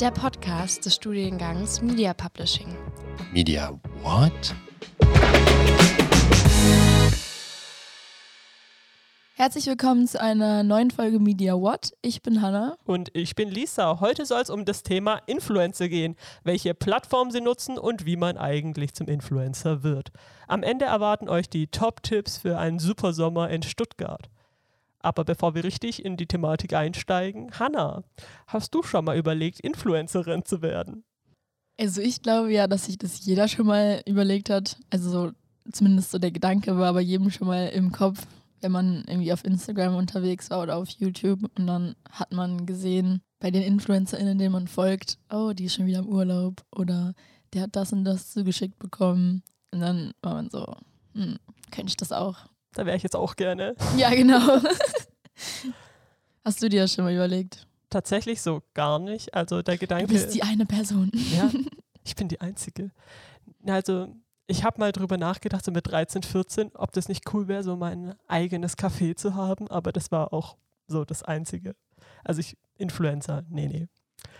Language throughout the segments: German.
Der Podcast des Studiengangs Media Publishing. Media what? Herzlich willkommen zu einer neuen Folge Media What. Ich bin Hanna. Und ich bin Lisa. Heute soll es um das Thema Influencer gehen, welche Plattform sie nutzen und wie man eigentlich zum Influencer wird. Am Ende erwarten euch die Top-Tipps für einen super Sommer in Stuttgart. Aber bevor wir richtig in die Thematik einsteigen, Hanna, hast du schon mal überlegt, Influencerin zu werden? Also ich glaube ja, dass sich das jeder schon mal überlegt hat. Also so, zumindest so der Gedanke war bei jedem schon mal im Kopf, wenn man irgendwie auf Instagram unterwegs war oder auf YouTube und dann hat man gesehen bei den InfluencerInnen, denen man folgt, oh, die ist schon wieder im Urlaub oder der hat das und das zugeschickt bekommen. Und dann war man so, hm, könnte ich das auch? Da wäre ich jetzt auch gerne. Ja, genau. Hast du dir das schon mal überlegt? Tatsächlich so gar nicht. Also der Gedanke. Du bist die eine Person. Ja, ich bin die Einzige. Also ich habe mal drüber nachgedacht, so mit 13, 14, ob das nicht cool wäre, so mein eigenes Café zu haben, aber das war auch so das Einzige. Also ich, Influencer, nee, nee.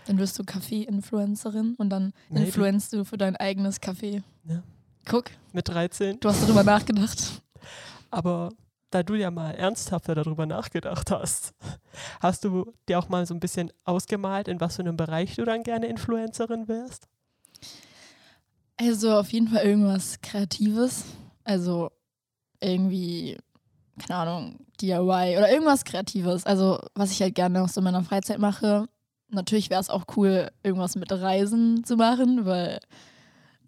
Dann wirst du Kaffee-Influencerin und dann Maybe. influenzt du für dein eigenes Café. Ja. Guck. Mit 13. Du hast darüber nachgedacht. Aber da du ja mal ernsthafter darüber nachgedacht hast, hast du dir auch mal so ein bisschen ausgemalt, in was für einem Bereich du dann gerne Influencerin wärst? Also auf jeden Fall irgendwas Kreatives. Also irgendwie, keine Ahnung, DIY oder irgendwas Kreatives. Also was ich halt gerne auch so in meiner Freizeit mache. Natürlich wäre es auch cool, irgendwas mit Reisen zu machen, weil,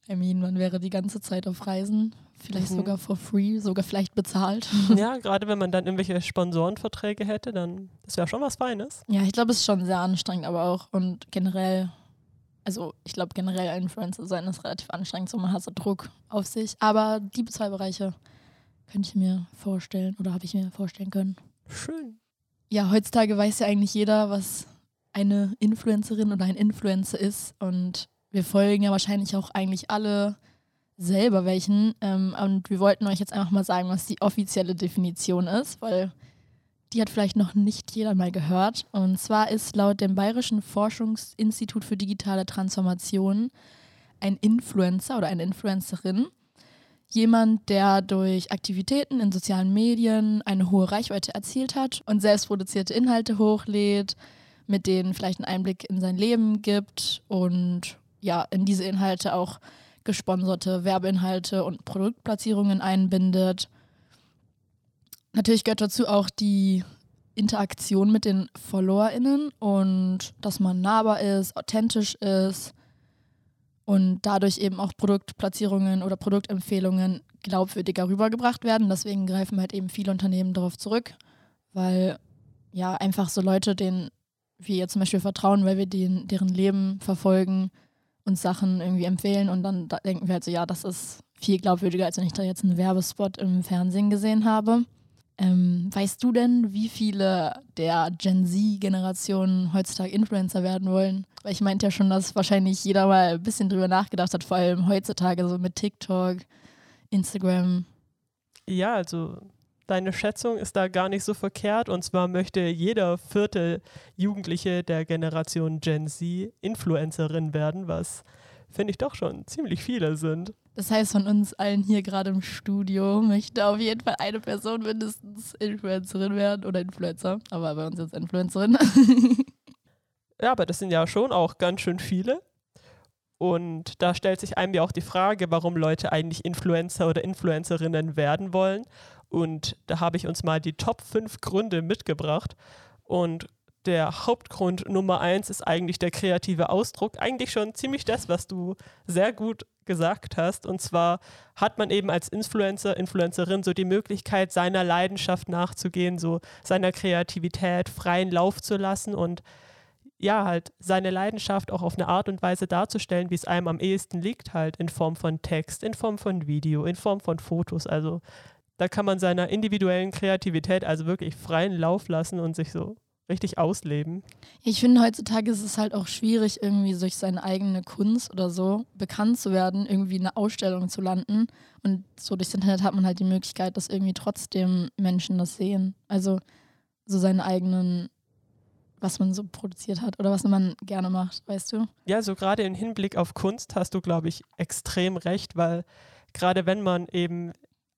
I mean, man wäre die ganze Zeit auf Reisen. Vielleicht mhm. sogar for free, sogar vielleicht bezahlt. Ja, gerade wenn man dann irgendwelche Sponsorenverträge hätte, dann das wäre schon was Feines. Ja, ich glaube, es ist schon sehr anstrengend, aber auch und generell also ich glaube generell Influencer sein ist relativ anstrengend, so man hat so Druck auf sich. Aber die zwei Bereiche könnte ich mir vorstellen oder habe ich mir vorstellen können. Schön. Ja, heutzutage weiß ja eigentlich jeder, was eine Influencerin oder ein Influencer ist. Und wir folgen ja wahrscheinlich auch eigentlich alle selber welchen. Ähm, und wir wollten euch jetzt einfach mal sagen, was die offizielle Definition ist, weil die hat vielleicht noch nicht jeder mal gehört. Und zwar ist laut dem Bayerischen Forschungsinstitut für digitale Transformation ein Influencer oder eine Influencerin jemand, der durch Aktivitäten in sozialen Medien eine hohe Reichweite erzielt hat und selbst produzierte Inhalte hochlädt, mit denen vielleicht einen Einblick in sein Leben gibt und ja, in diese Inhalte auch gesponserte Werbeinhalte und Produktplatzierungen einbindet Natürlich gehört dazu auch die Interaktion mit den FollowerInnen und dass man nahbar ist, authentisch ist und dadurch eben auch Produktplatzierungen oder Produktempfehlungen glaubwürdiger rübergebracht werden. Deswegen greifen halt eben viele Unternehmen darauf zurück, weil ja einfach so Leute, denen wir jetzt zum Beispiel vertrauen, weil wir den, deren Leben verfolgen, uns Sachen irgendwie empfehlen und dann da denken wir halt so, ja, das ist viel glaubwürdiger, als wenn ich da jetzt einen Werbespot im Fernsehen gesehen habe. Ähm, weißt du denn, wie viele der Gen Z-Generationen heutzutage Influencer werden wollen? Weil ich meinte ja schon, dass wahrscheinlich jeder mal ein bisschen drüber nachgedacht hat, vor allem heutzutage so mit TikTok, Instagram. Ja, also deine Schätzung ist da gar nicht so verkehrt. Und zwar möchte jeder vierte Jugendliche der Generation Gen Z Influencerin werden, was finde ich doch schon ziemlich viele sind. Das heißt, von uns allen hier gerade im Studio möchte auf jeden Fall eine Person mindestens Influencerin werden oder Influencer. Aber bei uns jetzt Influencerin. ja, aber das sind ja schon auch ganz schön viele. Und da stellt sich einem ja auch die Frage, warum Leute eigentlich Influencer oder Influencerinnen werden wollen. Und da habe ich uns mal die Top 5 Gründe mitgebracht. Und der Hauptgrund Nummer eins ist eigentlich der kreative Ausdruck. Eigentlich schon ziemlich das, was du sehr gut gesagt hast. Und zwar hat man eben als Influencer, Influencerin so die Möglichkeit, seiner Leidenschaft nachzugehen, so seiner Kreativität freien Lauf zu lassen und ja, halt seine Leidenschaft auch auf eine Art und Weise darzustellen, wie es einem am ehesten liegt, halt in Form von Text, in Form von Video, in Form von Fotos. Also da kann man seiner individuellen Kreativität also wirklich freien Lauf lassen und sich so richtig ausleben. Ich finde, heutzutage ist es halt auch schwierig, irgendwie durch seine eigene Kunst oder so bekannt zu werden, irgendwie eine Ausstellung zu landen. Und so durchs Internet hat man halt die Möglichkeit, dass irgendwie trotzdem Menschen das sehen. Also so seine eigenen was man so produziert hat oder was man gerne macht, weißt du? Ja, so gerade im Hinblick auf Kunst hast du, glaube ich, extrem recht, weil gerade wenn man eben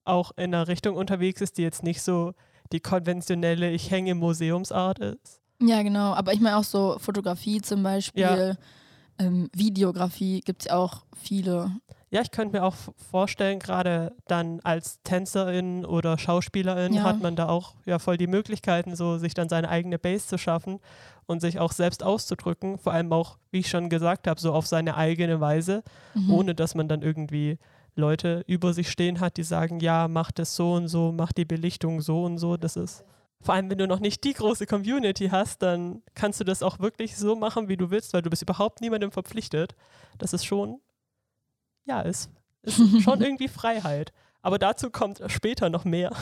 auch in einer Richtung unterwegs ist, die jetzt nicht so die konventionelle Ich hänge im Museumsart ist. Ja, genau. Aber ich meine auch so Fotografie zum Beispiel, Ja. ähm, Videografie gibt es ja auch viele. Ja, ich könnte mir auch vorstellen, gerade dann als Tänzerin oder Schauspielerin Ja. hat man da auch ja voll die Möglichkeiten, so sich dann seine eigene Base zu schaffen und sich auch selbst auszudrücken. Vor allem auch, wie ich schon gesagt habe, so auf seine eigene Weise, Mhm. ohne dass man dann irgendwie Leute über sich stehen hat, die sagen, ja, mach das so und so, mach die Belichtung so und so. Das ist vor allem, wenn du noch nicht die große Community hast, dann kannst du das auch wirklich so machen, wie du willst, weil du bist überhaupt niemandem verpflichtet. Das ist schon, ja, ist, ist schon irgendwie Freiheit. Aber dazu kommt später noch mehr.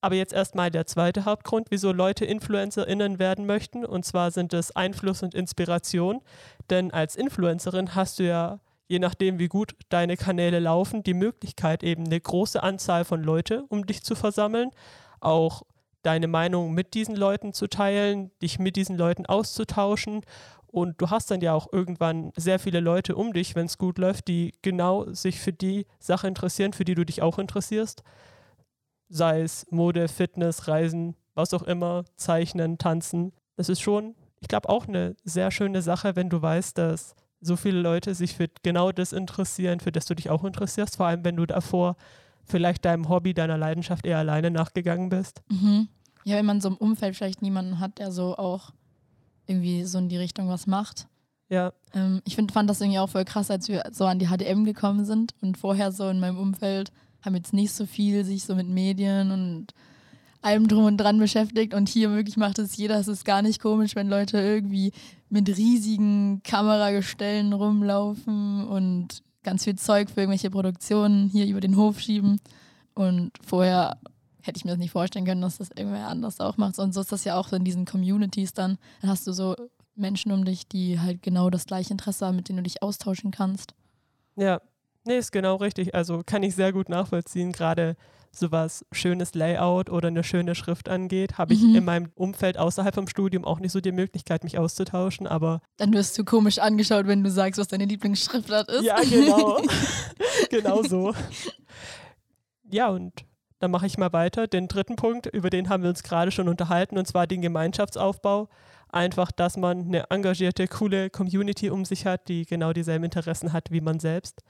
Aber jetzt erstmal der zweite Hauptgrund, wieso Leute InfluencerInnen werden möchten. Und zwar sind es Einfluss und Inspiration. Denn als Influencerin hast du ja, je nachdem, wie gut deine Kanäle laufen, die Möglichkeit, eben eine große Anzahl von Leute um dich zu versammeln. Auch deine Meinung mit diesen Leuten zu teilen, dich mit diesen Leuten auszutauschen. Und du hast dann ja auch irgendwann sehr viele Leute um dich, wenn es gut läuft, die genau sich für die Sache interessieren, für die du dich auch interessierst. Sei es Mode, Fitness, Reisen, was auch immer, Zeichnen, Tanzen. Das ist schon, ich glaube, auch eine sehr schöne Sache, wenn du weißt, dass so viele Leute sich für genau das interessieren, für das du dich auch interessierst. Vor allem, wenn du davor vielleicht deinem Hobby, deiner Leidenschaft eher alleine nachgegangen bist. Mhm. Ja, wenn man so im Umfeld vielleicht niemanden hat, der so auch irgendwie so in die Richtung was macht. Ja, Ähm, ich find, fand das irgendwie auch voll krass, als wir so an die HDM gekommen sind und vorher so in meinem Umfeld haben jetzt nicht so viel sich so mit Medien und allem drum und dran beschäftigt und hier wirklich macht es jeder. Es ist gar nicht komisch, wenn Leute irgendwie mit riesigen Kameragestellen rumlaufen und ganz viel Zeug für irgendwelche Produktionen hier über den Hof schieben. Und vorher hätte ich mir das nicht vorstellen können, dass das irgendwer anders auch macht. Und so ist das ja auch so in diesen Communities dann. Dann hast du so Menschen um dich, die halt genau das gleiche Interesse haben, mit denen du dich austauschen kannst. ja. Nee, ist genau richtig. Also kann ich sehr gut nachvollziehen, gerade sowas schönes Layout oder eine schöne Schrift angeht, habe ich Mhm. in meinem Umfeld außerhalb vom Studium auch nicht so die Möglichkeit, mich auszutauschen, aber Dann wirst du komisch angeschaut, wenn du sagst, was deine Lieblingsschriftart ist. Ja, genau. genau so. Ja, und dann mache ich mal weiter. Den dritten Punkt, über den haben wir uns gerade schon unterhalten, und zwar den Gemeinschaftsaufbau. Einfach, dass man eine engagierte, coole Community um sich hat, die genau dieselben Interessen hat wie man selbst.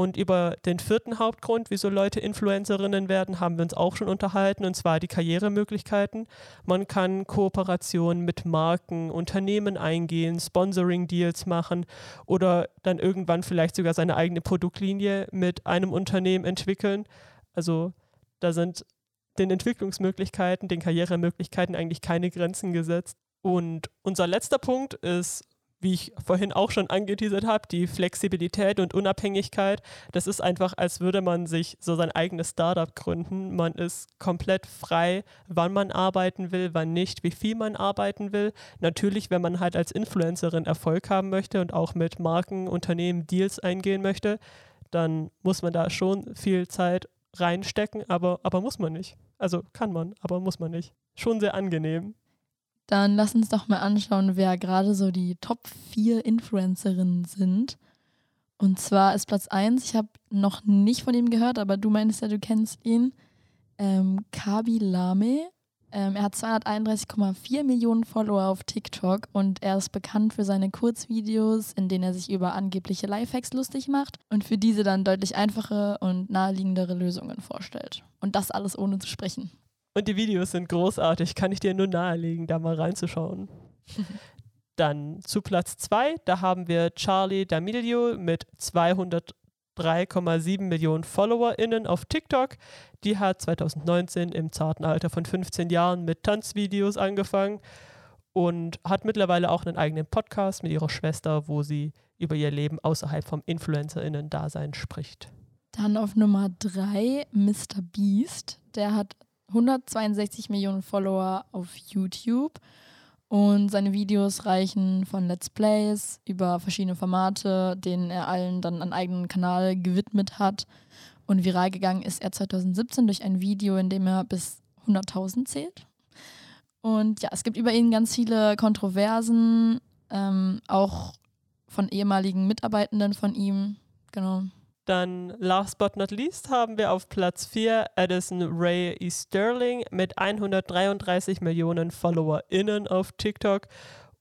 Und über den vierten Hauptgrund, wieso Leute Influencerinnen werden, haben wir uns auch schon unterhalten, und zwar die Karrieremöglichkeiten. Man kann Kooperationen mit Marken, Unternehmen eingehen, Sponsoring-Deals machen oder dann irgendwann vielleicht sogar seine eigene Produktlinie mit einem Unternehmen entwickeln. Also da sind den Entwicklungsmöglichkeiten, den Karrieremöglichkeiten eigentlich keine Grenzen gesetzt. Und unser letzter Punkt ist, wie ich vorhin auch schon angeteasert habe, die Flexibilität und Unabhängigkeit. Das ist einfach, als würde man sich so sein eigenes Startup gründen. Man ist komplett frei, wann man arbeiten will, wann nicht, wie viel man arbeiten will. Natürlich, wenn man halt als Influencerin Erfolg haben möchte und auch mit Marken, Unternehmen Deals eingehen möchte, dann muss man da schon viel Zeit reinstecken, aber, aber muss man nicht. Also kann man, aber muss man nicht. Schon sehr angenehm. Dann lass uns doch mal anschauen, wer gerade so die Top 4 Influencerinnen sind. Und zwar ist Platz 1, ich habe noch nicht von ihm gehört, aber du meinst ja, du kennst ihn, ähm, Kabi Lame. Ähm, er hat 231,4 Millionen Follower auf TikTok und er ist bekannt für seine Kurzvideos, in denen er sich über angebliche Lifehacks lustig macht und für diese dann deutlich einfache und naheliegendere Lösungen vorstellt. Und das alles ohne zu sprechen. Und die Videos sind großartig, kann ich dir nur nahelegen, da mal reinzuschauen. Dann zu Platz 2, da haben wir Charlie D'Amelio mit 203,7 Millionen FollowerInnen auf TikTok. Die hat 2019 im zarten Alter von 15 Jahren mit Tanzvideos angefangen und hat mittlerweile auch einen eigenen Podcast mit ihrer Schwester, wo sie über ihr Leben außerhalb vom InfluencerInnen-Dasein spricht. Dann auf Nummer 3 Mr. Beast. Der hat 162 Millionen Follower auf YouTube und seine Videos reichen von Let's Plays über verschiedene Formate, denen er allen dann einen eigenen Kanal gewidmet hat. Und viral gegangen ist er 2017 durch ein Video, in dem er bis 100.000 zählt. Und ja, es gibt über ihn ganz viele Kontroversen, ähm, auch von ehemaligen Mitarbeitenden von ihm. Genau. Dann last but not least haben wir auf Platz 4 Addison Ray E. Sterling mit 133 Millionen FollowerInnen auf TikTok.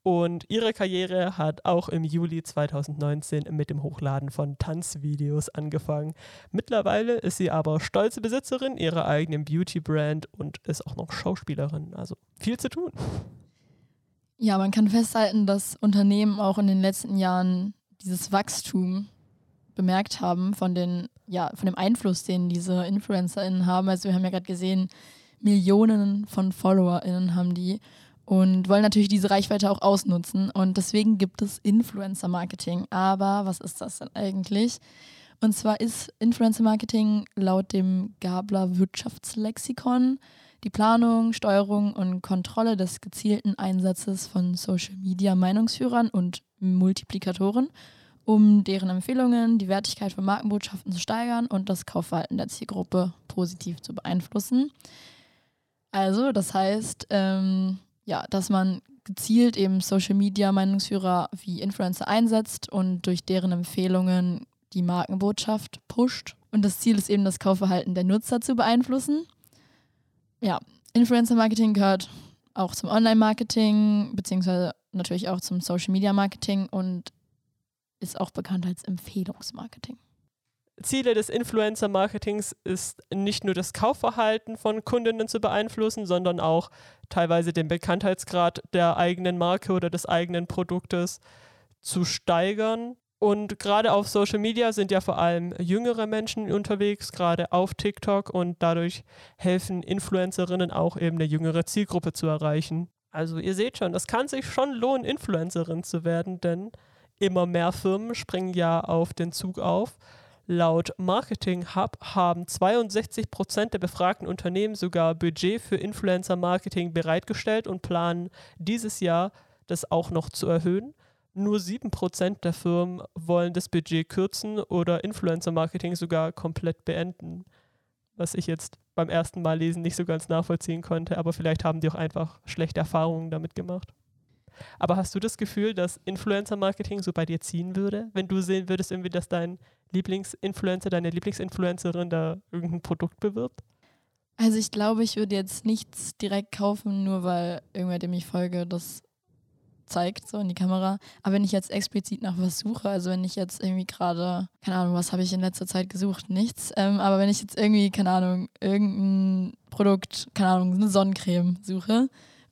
Und ihre Karriere hat auch im Juli 2019 mit dem Hochladen von Tanzvideos angefangen. Mittlerweile ist sie aber stolze Besitzerin ihrer eigenen Beauty-Brand und ist auch noch Schauspielerin. Also viel zu tun. Ja, man kann festhalten, dass Unternehmen auch in den letzten Jahren dieses Wachstum bemerkt haben von den, ja, von dem Einfluss, den diese InfluencerInnen haben. Also wir haben ja gerade gesehen, Millionen von FollowerInnen haben die und wollen natürlich diese Reichweite auch ausnutzen. Und deswegen gibt es Influencer-Marketing. Aber was ist das denn eigentlich? Und zwar ist Influencer-Marketing laut dem Gabler Wirtschaftslexikon die Planung, Steuerung und Kontrolle des gezielten Einsatzes von Social-Media-Meinungsführern und Multiplikatoren, um deren Empfehlungen, die Wertigkeit von Markenbotschaften zu steigern und das Kaufverhalten der Zielgruppe positiv zu beeinflussen. Also, das heißt, ähm, ja, dass man gezielt eben Social Media Meinungsführer wie Influencer einsetzt und durch deren Empfehlungen die Markenbotschaft pusht. Und das Ziel ist eben, das Kaufverhalten der Nutzer zu beeinflussen. Ja, Influencer Marketing gehört auch zum Online-Marketing, beziehungsweise natürlich auch zum Social Media Marketing und ist auch bekannt als Empfehlungsmarketing. Ziele des Influencer-Marketings ist nicht nur das Kaufverhalten von Kundinnen zu beeinflussen, sondern auch teilweise den Bekanntheitsgrad der eigenen Marke oder des eigenen Produktes zu steigern. Und gerade auf Social Media sind ja vor allem jüngere Menschen unterwegs, gerade auf TikTok und dadurch helfen Influencerinnen auch eben eine jüngere Zielgruppe zu erreichen. Also ihr seht schon, das kann sich schon lohnen, Influencerin zu werden, denn immer mehr Firmen springen ja auf den Zug auf Laut Marketing Hub haben 62 Prozent der befragten Unternehmen sogar Budget für Influencer-Marketing bereitgestellt und planen dieses Jahr das auch noch zu erhöhen. Nur 7 Prozent der Firmen wollen das Budget kürzen oder Influencer-Marketing sogar komplett beenden. Was ich jetzt beim ersten Mal lesen nicht so ganz nachvollziehen konnte, aber vielleicht haben die auch einfach schlechte Erfahrungen damit gemacht. Aber hast du das Gefühl, dass Influencer-Marketing so bei dir ziehen würde, wenn du sehen würdest, irgendwie, dass dein Lieblingsinfluencer, deine Lieblingsinfluencerin da irgendein Produkt bewirbt? Also ich glaube, ich würde jetzt nichts direkt kaufen, nur weil irgendwer, dem ich folge, das zeigt, so in die Kamera. Aber wenn ich jetzt explizit nach was suche, also wenn ich jetzt irgendwie gerade, keine Ahnung, was habe ich in letzter Zeit gesucht? Nichts. Ähm, aber wenn ich jetzt irgendwie, keine Ahnung, irgendein Produkt, keine Ahnung, eine Sonnencreme suche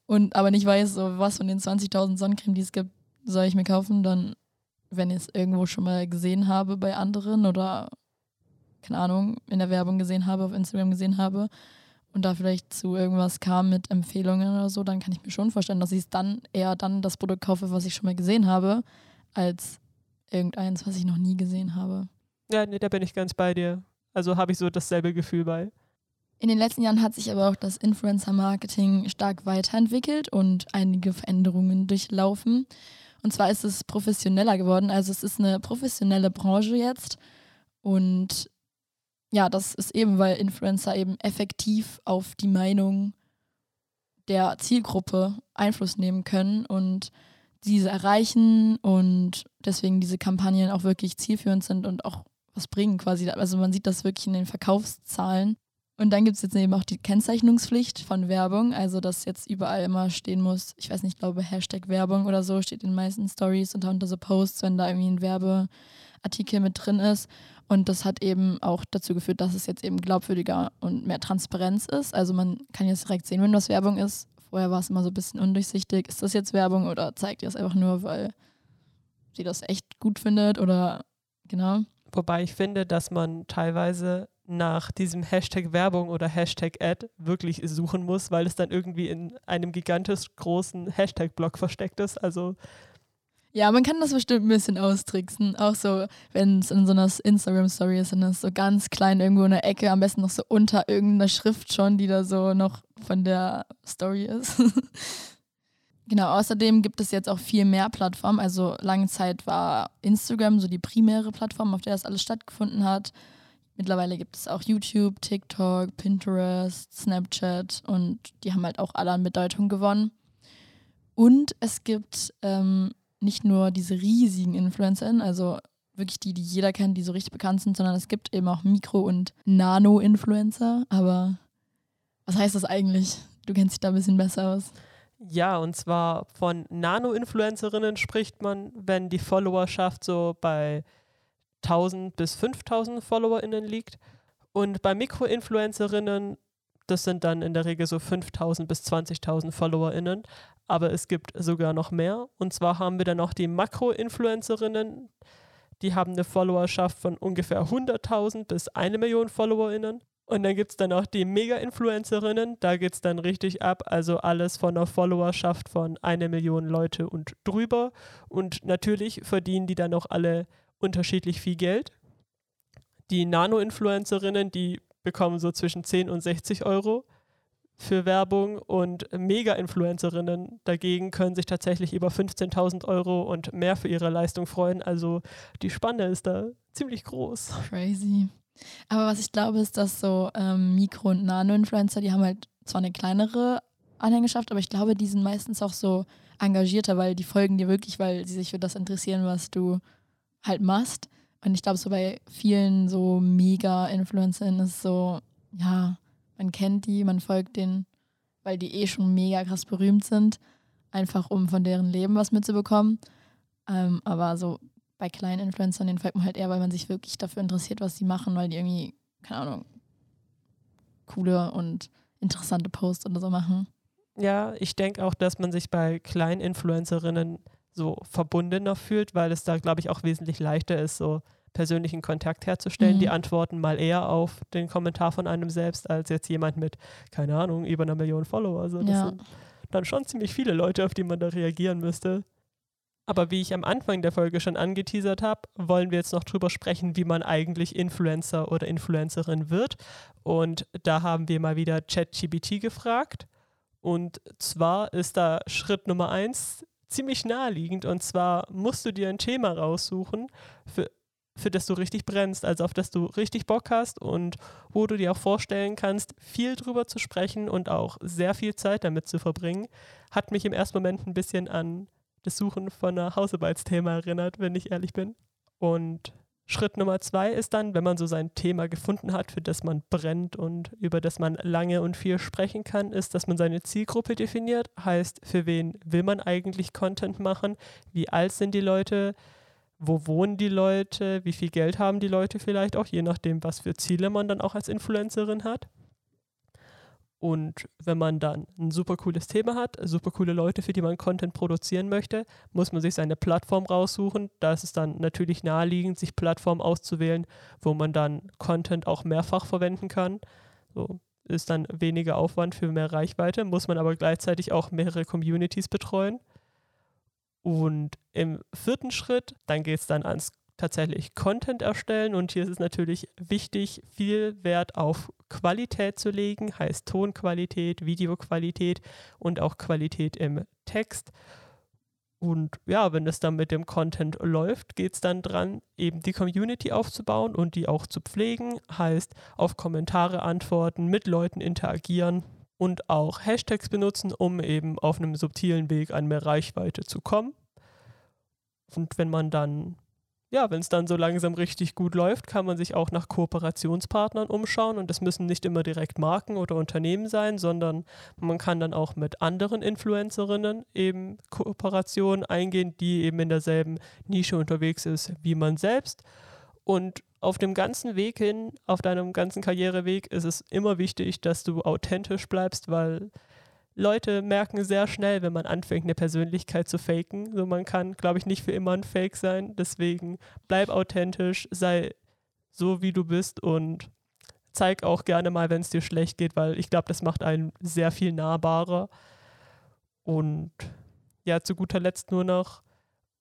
und aber nicht weiß, so, was von den 20.000 Sonnencreme, die es gibt, soll ich mir kaufen, dann, wenn ich es irgendwo schon mal gesehen habe bei anderen oder, keine Ahnung, in der Werbung gesehen habe, auf Instagram gesehen habe und da vielleicht zu irgendwas kam mit Empfehlungen oder so, dann kann ich mir schon vorstellen, dass ich es dann eher dann das Produkt kaufe, was ich schon mal gesehen habe, als irgendeins, was ich noch nie gesehen habe. Ja, nee, da bin ich ganz bei dir. Also habe ich so dasselbe Gefühl bei. In den letzten Jahren hat sich aber auch das Influencer-Marketing stark weiterentwickelt und einige Veränderungen durchlaufen. Und zwar ist es professioneller geworden. Also es ist eine professionelle Branche jetzt. Und ja, das ist eben, weil Influencer eben effektiv auf die Meinung der Zielgruppe Einfluss nehmen können und diese erreichen und deswegen diese Kampagnen auch wirklich zielführend sind und auch was bringen quasi. Also man sieht das wirklich in den Verkaufszahlen. Und dann gibt es jetzt eben auch die Kennzeichnungspflicht von Werbung, also dass jetzt überall immer stehen muss, ich weiß nicht, ich glaube Hashtag Werbung oder so steht in den meisten Stories und unter so Posts, wenn da irgendwie ein Werbeartikel mit drin ist. Und das hat eben auch dazu geführt, dass es jetzt eben glaubwürdiger und mehr Transparenz ist. Also man kann jetzt direkt sehen, wenn das Werbung ist. Vorher war es immer so ein bisschen undurchsichtig. Ist das jetzt Werbung oder zeigt ihr es einfach nur, weil sie das echt gut findet oder genau? Wobei ich finde, dass man teilweise nach diesem Hashtag Werbung oder Hashtag Ad wirklich suchen muss, weil es dann irgendwie in einem gigantisch großen Hashtag-Block versteckt ist. Also ja, man kann das bestimmt ein bisschen austricksen. Auch so, wenn es in so einer Instagram-Story ist, dann ist es so ganz klein irgendwo in der Ecke, am besten noch so unter irgendeiner Schrift schon, die da so noch von der Story ist. genau, außerdem gibt es jetzt auch viel mehr Plattformen. Also lange Zeit war Instagram so die primäre Plattform, auf der das alles stattgefunden hat Mittlerweile gibt es auch YouTube, TikTok, Pinterest, Snapchat und die haben halt auch alle an Bedeutung gewonnen. Und es gibt ähm, nicht nur diese riesigen InfluencerInnen, also wirklich die, die jeder kennt, die so richtig bekannt sind, sondern es gibt eben auch Mikro- und Nano-Influencer. Aber was heißt das eigentlich? Du kennst dich da ein bisschen besser aus. Ja, und zwar von Nano-Influencerinnen spricht man, wenn die Followerschaft so bei 1000 bis 5000 FollowerInnen liegt. Und bei Mikro-Influencerinnen, das sind dann in der Regel so 5000 bis 20.000 FollowerInnen. Aber es gibt sogar noch mehr. Und zwar haben wir dann noch die Makro-Influencerinnen. Die haben eine Followerschaft von ungefähr 100.000 bis eine Million FollowerInnen. Und dann gibt es dann auch die Mega-Influencerinnen, da geht es dann richtig ab, also alles von einer Followerschaft von eine Million Leute und drüber. Und natürlich verdienen die dann auch alle unterschiedlich viel Geld. Die Nano-Influencerinnen, die bekommen so zwischen 10 und 60 Euro für Werbung und Mega-Influencerinnen dagegen können sich tatsächlich über 15.000 Euro und mehr für ihre Leistung freuen. Also die Spanne ist da ziemlich groß. Crazy. Aber was ich glaube, ist, dass so ähm, Mikro- und Nano-Influencer, die haben halt zwar eine kleinere Anhängerschaft, aber ich glaube, die sind meistens auch so engagierter, weil die folgen dir wirklich, weil sie sich für das interessieren, was du halt machst. Und ich glaube, so bei vielen so Mega-Influencern ist so, ja, man kennt die, man folgt denen, weil die eh schon mega krass berühmt sind, einfach um von deren Leben was mitzubekommen. Ähm, aber so bei kleinen Influencern, den folgt man halt eher, weil man sich wirklich dafür interessiert, was die machen, weil die irgendwie, keine Ahnung, coole und interessante Posts oder so machen. Ja, ich denke auch, dass man sich bei kleinen Influencerinnen so verbundener fühlt, weil es da, glaube ich, auch wesentlich leichter ist, so persönlichen Kontakt herzustellen. Mhm. Die antworten mal eher auf den Kommentar von einem selbst, als jetzt jemand mit, keine Ahnung, über einer Million Follower. Also das Ja. sind dann schon ziemlich viele Leute, auf die man da reagieren müsste. Aber wie ich am Anfang der Folge schon angeteasert habe, wollen wir jetzt noch drüber sprechen, wie man eigentlich Influencer oder Influencerin wird. Und da haben wir mal wieder ChatGPT gefragt. Und zwar ist da Schritt Nummer eins ziemlich naheliegend. Und zwar musst du dir ein Thema raussuchen, für, für das du richtig brennst, also auf das du richtig Bock hast und wo du dir auch vorstellen kannst, viel drüber zu sprechen und auch sehr viel Zeit damit zu verbringen. Hat mich im ersten Moment ein bisschen an das Suchen von einer Hausarbeitsthema erinnert, wenn ich ehrlich bin. Und Schritt Nummer zwei ist dann, wenn man so sein Thema gefunden hat, für das man brennt und über das man lange und viel sprechen kann, ist, dass man seine Zielgruppe definiert. Heißt, für wen will man eigentlich Content machen? Wie alt sind die Leute? Wo wohnen die Leute? Wie viel Geld haben die Leute vielleicht auch, je nachdem, was für Ziele man dann auch als Influencerin hat. Und wenn man dann ein super cooles Thema hat, super coole Leute, für die man Content produzieren möchte, muss man sich seine Plattform raussuchen. Da ist es dann natürlich naheliegend, sich Plattformen auszuwählen, wo man dann Content auch mehrfach verwenden kann. So ist dann weniger Aufwand für mehr Reichweite, muss man aber gleichzeitig auch mehrere Communities betreuen. Und im vierten Schritt, dann geht es dann ans tatsächlich Content erstellen und hier ist es natürlich wichtig, viel Wert auf Qualität zu legen, heißt Tonqualität, Videoqualität und auch Qualität im Text. Und ja, wenn es dann mit dem Content läuft, geht es dann dran, eben die Community aufzubauen und die auch zu pflegen, heißt auf Kommentare antworten, mit Leuten interagieren und auch Hashtags benutzen, um eben auf einem subtilen Weg an mehr Reichweite zu kommen. Und wenn man dann ja, wenn es dann so langsam richtig gut läuft, kann man sich auch nach Kooperationspartnern umschauen. Und das müssen nicht immer direkt Marken oder Unternehmen sein, sondern man kann dann auch mit anderen Influencerinnen eben Kooperationen eingehen, die eben in derselben Nische unterwegs ist wie man selbst. Und auf dem ganzen Weg hin, auf deinem ganzen Karriereweg, ist es immer wichtig, dass du authentisch bleibst, weil Leute merken sehr schnell, wenn man anfängt, eine Persönlichkeit zu faken. So, man kann, glaube ich, nicht für immer ein Fake sein. Deswegen bleib authentisch, sei so, wie du bist und zeig auch gerne mal, wenn es dir schlecht geht, weil ich glaube, das macht einen sehr viel nahbarer. Und ja, zu guter Letzt nur noch,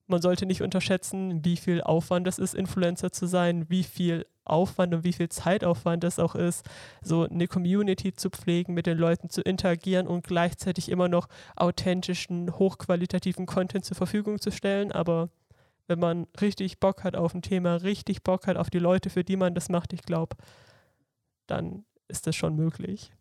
man sollte nicht unterschätzen, wie viel Aufwand es ist, Influencer zu sein, wie viel Aufwand und wie viel Zeitaufwand es auch ist, so eine Community zu pflegen, mit den Leuten zu interagieren und gleichzeitig immer noch authentischen, hochqualitativen Content zur Verfügung zu stellen. Aber wenn man richtig Bock hat auf ein Thema, richtig Bock hat auf die Leute, für die man das macht, ich glaube, dann ist das schon möglich.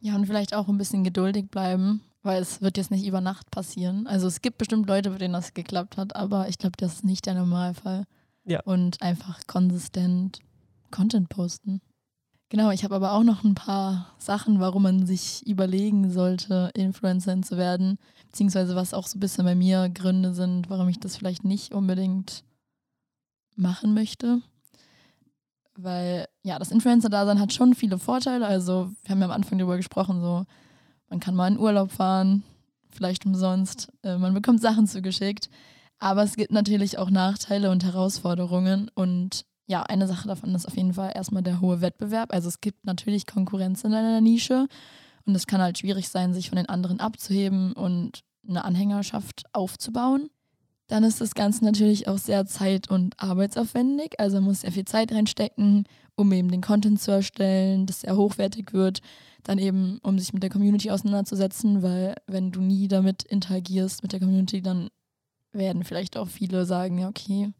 Ja, und vielleicht auch ein bisschen geduldig bleiben, weil es wird jetzt nicht über Nacht passieren. Also es gibt bestimmt Leute, für denen das geklappt hat, aber ich glaube, das ist nicht der Normalfall. Ja. Und einfach konsistent Content posten. Genau, ich habe aber auch noch ein paar Sachen, warum man sich überlegen sollte, Influencerin zu werden, beziehungsweise was auch so ein bisschen bei mir Gründe sind, warum ich das vielleicht nicht unbedingt machen möchte. Weil ja, das Influencer-Dasein hat schon viele Vorteile. Also wir haben ja am Anfang darüber gesprochen, so man kann mal in Urlaub fahren, vielleicht umsonst, äh, man bekommt Sachen zugeschickt. Aber es gibt natürlich auch Nachteile und Herausforderungen und ja, eine Sache davon ist auf jeden Fall erstmal der hohe Wettbewerb. Also es gibt natürlich Konkurrenz in einer Nische und es kann halt schwierig sein, sich von den anderen abzuheben und eine Anhängerschaft aufzubauen. Dann ist das Ganze natürlich auch sehr zeit- und arbeitsaufwendig. Also man muss sehr viel Zeit reinstecken, um eben den Content zu erstellen, dass er hochwertig wird. Dann eben, um sich mit der Community auseinanderzusetzen, weil wenn du nie damit interagierst mit der Community, dann werden vielleicht auch viele sagen, ja, okay,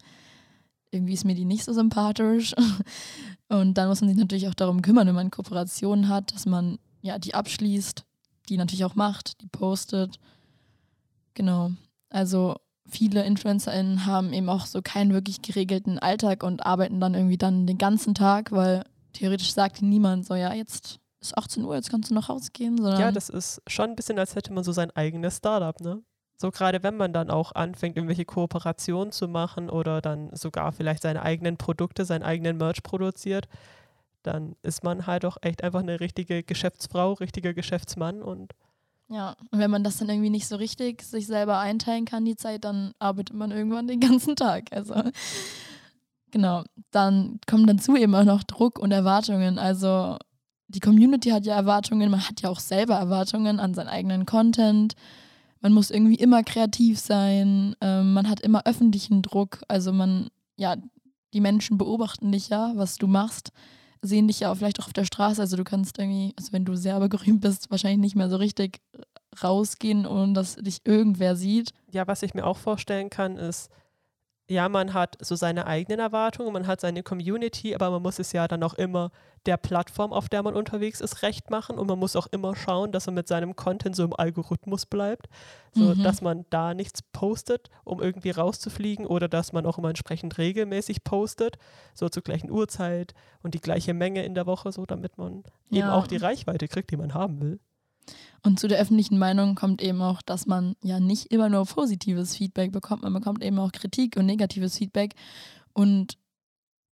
irgendwie ist mir die nicht so sympathisch. Und dann muss man sich natürlich auch darum kümmern, wenn man Kooperationen hat, dass man ja die abschließt, die natürlich auch macht, die postet. Genau. Also viele InfluencerInnen haben eben auch so keinen wirklich geregelten Alltag und arbeiten dann irgendwie dann den ganzen Tag, weil theoretisch sagt niemand so, ja, jetzt ist 18 Uhr, jetzt kannst du nach Hause gehen. Sondern Ja, das ist schon ein bisschen, als hätte man so sein eigenes Startup, ne? So gerade wenn man dann auch anfängt, irgendwelche Kooperationen zu machen oder dann sogar vielleicht seine eigenen Produkte, seinen eigenen Merch produziert, dann ist man halt auch echt einfach eine richtige Geschäftsfrau, richtiger Geschäftsmann und Ja, und wenn man das dann irgendwie nicht so richtig sich selber einteilen kann, die Zeit, dann arbeitet man irgendwann den ganzen Tag. Also genau, dann kommt dazu eben auch noch Druck und Erwartungen. Also die Community hat ja Erwartungen, man hat ja auch selber Erwartungen an seinen eigenen Content. Man muss irgendwie immer kreativ sein, ähm, man hat immer öffentlichen Druck. Also man, ja, die Menschen beobachten dich ja, was du machst sehen dich ja auch vielleicht auch auf der Straße. Also du kannst irgendwie, also wenn du sehr berühmt bist, wahrscheinlich nicht mehr so richtig rausgehen, ohne dass dich irgendwer sieht. ja, was ich mir auch vorstellen kann, ist, ja, man hat so seine eigenen Erwartungen, man hat seine Community, aber man muss es ja dann auch immer der Plattform, auf der man unterwegs ist, recht machen und man muss auch immer schauen, dass man mit seinem Content so im Algorithmus bleibt, so Mhm. dass man da nichts postet, um irgendwie rauszufliegen oder dass man auch immer entsprechend regelmäßig postet, so zur gleichen Uhrzeit und die gleiche Menge in der Woche, so damit man eben Ja. auch die Reichweite kriegt, die man haben will. Und zu der öffentlichen Meinung kommt eben auch, dass man ja nicht immer nur positives Feedback bekommt, man bekommt eben auch Kritik und negatives Feedback. Und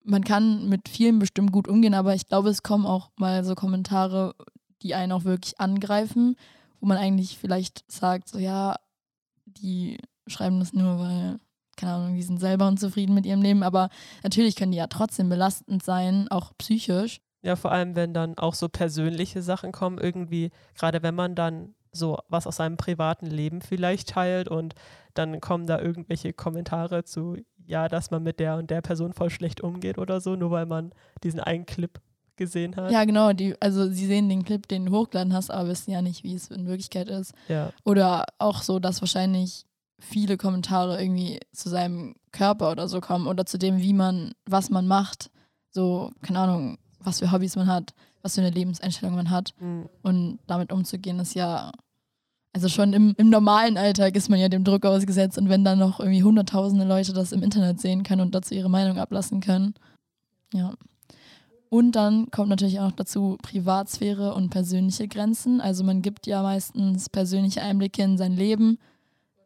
man kann mit vielen bestimmt gut umgehen, aber ich glaube, es kommen auch mal so Kommentare, die einen auch wirklich angreifen, wo man eigentlich vielleicht sagt, so ja, die schreiben das nur, weil, keine Ahnung, die sind selber unzufrieden mit ihrem Leben, aber natürlich können die ja trotzdem belastend sein, auch psychisch. Ja, vor allem, wenn dann auch so persönliche Sachen kommen, irgendwie, gerade wenn man dann so was aus seinem privaten Leben vielleicht teilt und dann kommen da irgendwelche Kommentare zu, ja, dass man mit der und der Person voll schlecht umgeht oder so, nur weil man diesen einen Clip gesehen hat. Ja, genau, die, also sie sehen den Clip, den du hochgeladen hast, aber wissen ja nicht, wie es in Wirklichkeit ist. Ja, Oder auch so, dass wahrscheinlich viele Kommentare irgendwie zu seinem Körper oder so kommen oder zu dem, wie man, was man macht. So, keine Ahnung, was für Hobbys man hat, was für eine Lebenseinstellung man hat. Mm, Und damit umzugehen ist ja, also schon im, im normalen Alltag ist man ja dem Druck ausgesetzt und wenn dann noch irgendwie hunderttausende Leute das im Internet sehen können und dazu ihre Meinung ablassen können. Ja. Und dann kommt natürlich auch noch dazu Privatsphäre und persönliche Grenzen. Also man gibt ja meistens persönliche Einblicke in sein Leben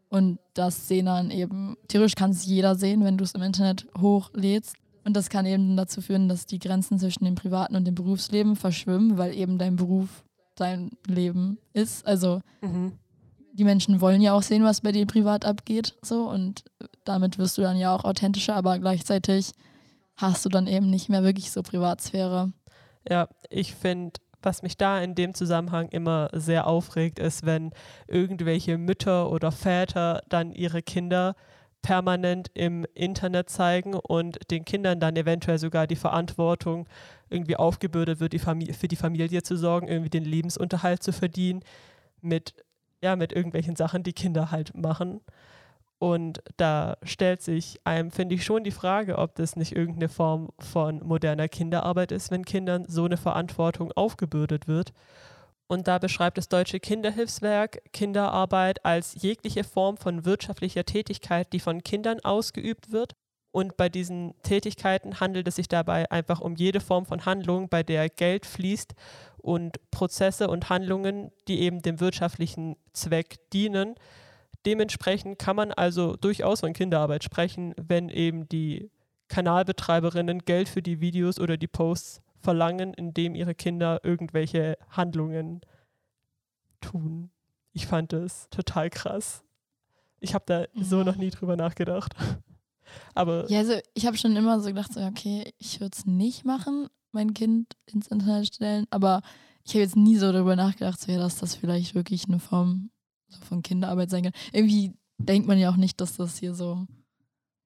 und das sehen dann eben, theoretisch kann es jeder sehen, wenn du es im Internet hochlädst. Und das kann eben dazu führen, dass die Grenzen zwischen dem privaten und dem Berufsleben verschwimmen, weil eben dein Beruf dein Leben ist. Also mhm. die Menschen wollen ja auch sehen, was bei dir privat abgeht, so und damit wirst du dann ja auch authentischer, aber gleichzeitig hast du dann eben nicht mehr wirklich so Privatsphäre. Ja, ich finde, was mich da in dem Zusammenhang immer sehr aufregt, ist, wenn irgendwelche Mütter oder Väter dann ihre Kinder permanent im Internet zeigen und den Kindern dann eventuell sogar die Verantwortung irgendwie aufgebürdet wird, die für die Familie zu sorgen, irgendwie den Lebensunterhalt zu verdienen mit, ja, mit irgendwelchen Sachen, die Kinder halt machen. Und da stellt sich einem, finde ich, schon die Frage, ob das nicht irgendeine Form von moderner Kinderarbeit ist, wenn Kindern so eine Verantwortung aufgebürdet wird. Und da beschreibt das Deutsche Kinderhilfswerk Kinderarbeit als jegliche Form von wirtschaftlicher Tätigkeit, die von Kindern ausgeübt wird. Und bei diesen Tätigkeiten handelt es sich dabei einfach um jede Form von Handlung, bei der Geld fließt und Prozesse und Handlungen, die eben dem wirtschaftlichen Zweck dienen. Dementsprechend kann man also durchaus von Kinderarbeit sprechen, wenn eben die Kanalbetreiberinnen Geld für die Videos oder die Posts verlangen, indem ihre Kinder irgendwelche Handlungen tun. Ich fand es total krass. Ich habe da so noch nie drüber nachgedacht. Aber ja, also ich habe schon immer so gedacht, so, okay, ich würde es nicht machen, mein Kind ins Internet stellen, aber ich habe jetzt nie so darüber nachgedacht, so, ja, dass das vielleicht wirklich eine Form so von Kinderarbeit sein kann. Irgendwie denkt man ja auch nicht, dass das hier so,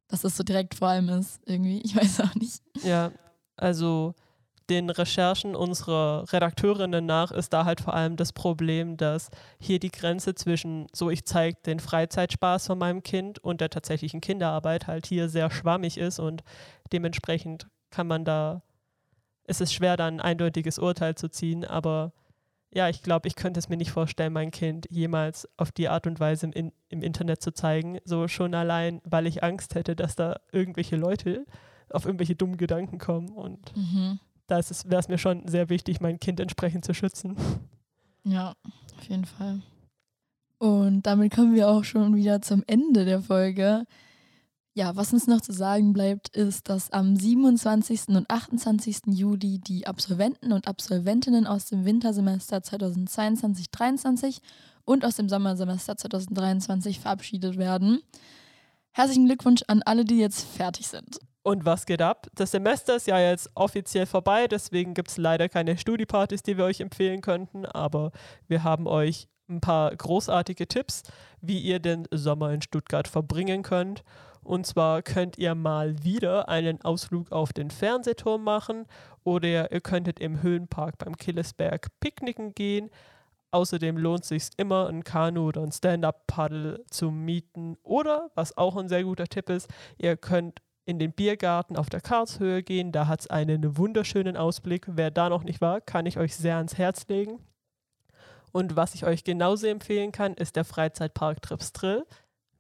dass das so direkt vor allem ist, irgendwie. Ich weiß auch nicht. Ja, also den Recherchen unserer Redakteurinnen nach ist da halt vor allem das Problem, dass hier die Grenze zwischen so ich zeige den Freizeitspaß von meinem Kind und der tatsächlichen Kinderarbeit halt hier sehr schwammig ist und dementsprechend kann man da, es ist schwer, da ein eindeutiges Urteil zu ziehen, aber ja, ich glaube, ich könnte es mir nicht vorstellen, mein Kind jemals auf die Art und Weise im, im Internet zu zeigen, so schon allein, weil ich Angst hätte, dass da irgendwelche Leute auf irgendwelche dummen Gedanken kommen und mhm da wäre es mir schon sehr wichtig, mein Kind entsprechend zu schützen. Ja, auf jeden Fall. Und damit kommen wir auch schon wieder zum Ende der Folge. Ja, was uns noch zu sagen bleibt, ist, dass am 27. und 28. Juli die Absolventen und Absolventinnen aus dem Wintersemester 2022-23 und aus dem Sommersemester 2023 verabschiedet werden. Herzlichen Glückwunsch an alle, die jetzt fertig sind. Und was geht ab? Das Semester ist ja jetzt offiziell vorbei, deswegen gibt es leider keine Studiepartys, die wir euch empfehlen könnten, aber wir haben euch ein paar großartige Tipps, wie ihr den Sommer in Stuttgart verbringen könnt. Und zwar könnt ihr mal wieder einen Ausflug auf den Fernsehturm machen oder ihr könntet im Höhenpark beim Killesberg picknicken gehen. Außerdem lohnt es sich immer, ein Kanu oder ein Stand-up-Paddle zu mieten. Oder, was auch ein sehr guter Tipp ist, ihr könnt in den Biergarten auf der Karlshöhe gehen. Da hat es einen wunderschönen Ausblick. Wer da noch nicht war, kann ich euch sehr ans Herz legen. Und was ich euch genauso empfehlen kann, ist der Freizeitpark Tripstrill.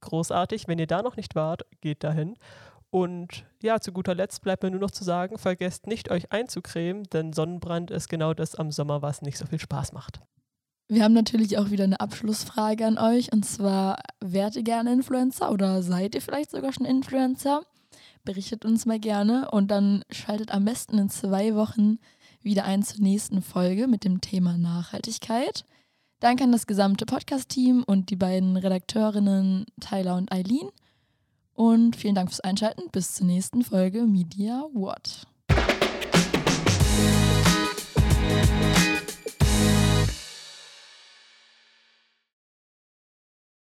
Großartig. Wenn ihr da noch nicht wart, geht dahin. Und ja, zu guter Letzt bleibt mir nur noch zu sagen, vergesst nicht, euch einzucremen, denn Sonnenbrand ist genau das am Sommer, was nicht so viel Spaß macht. Wir haben natürlich auch wieder eine Abschlussfrage an euch. Und zwar, wärt ihr gerne Influencer oder seid ihr vielleicht sogar schon Influencer? Berichtet uns mal gerne und dann schaltet am besten in zwei Wochen wieder ein zur nächsten Folge mit dem Thema Nachhaltigkeit. Danke an das gesamte Podcast-Team und die beiden Redakteurinnen Tyler und Eileen. Und vielen Dank fürs Einschalten. Bis zur nächsten Folge Media What.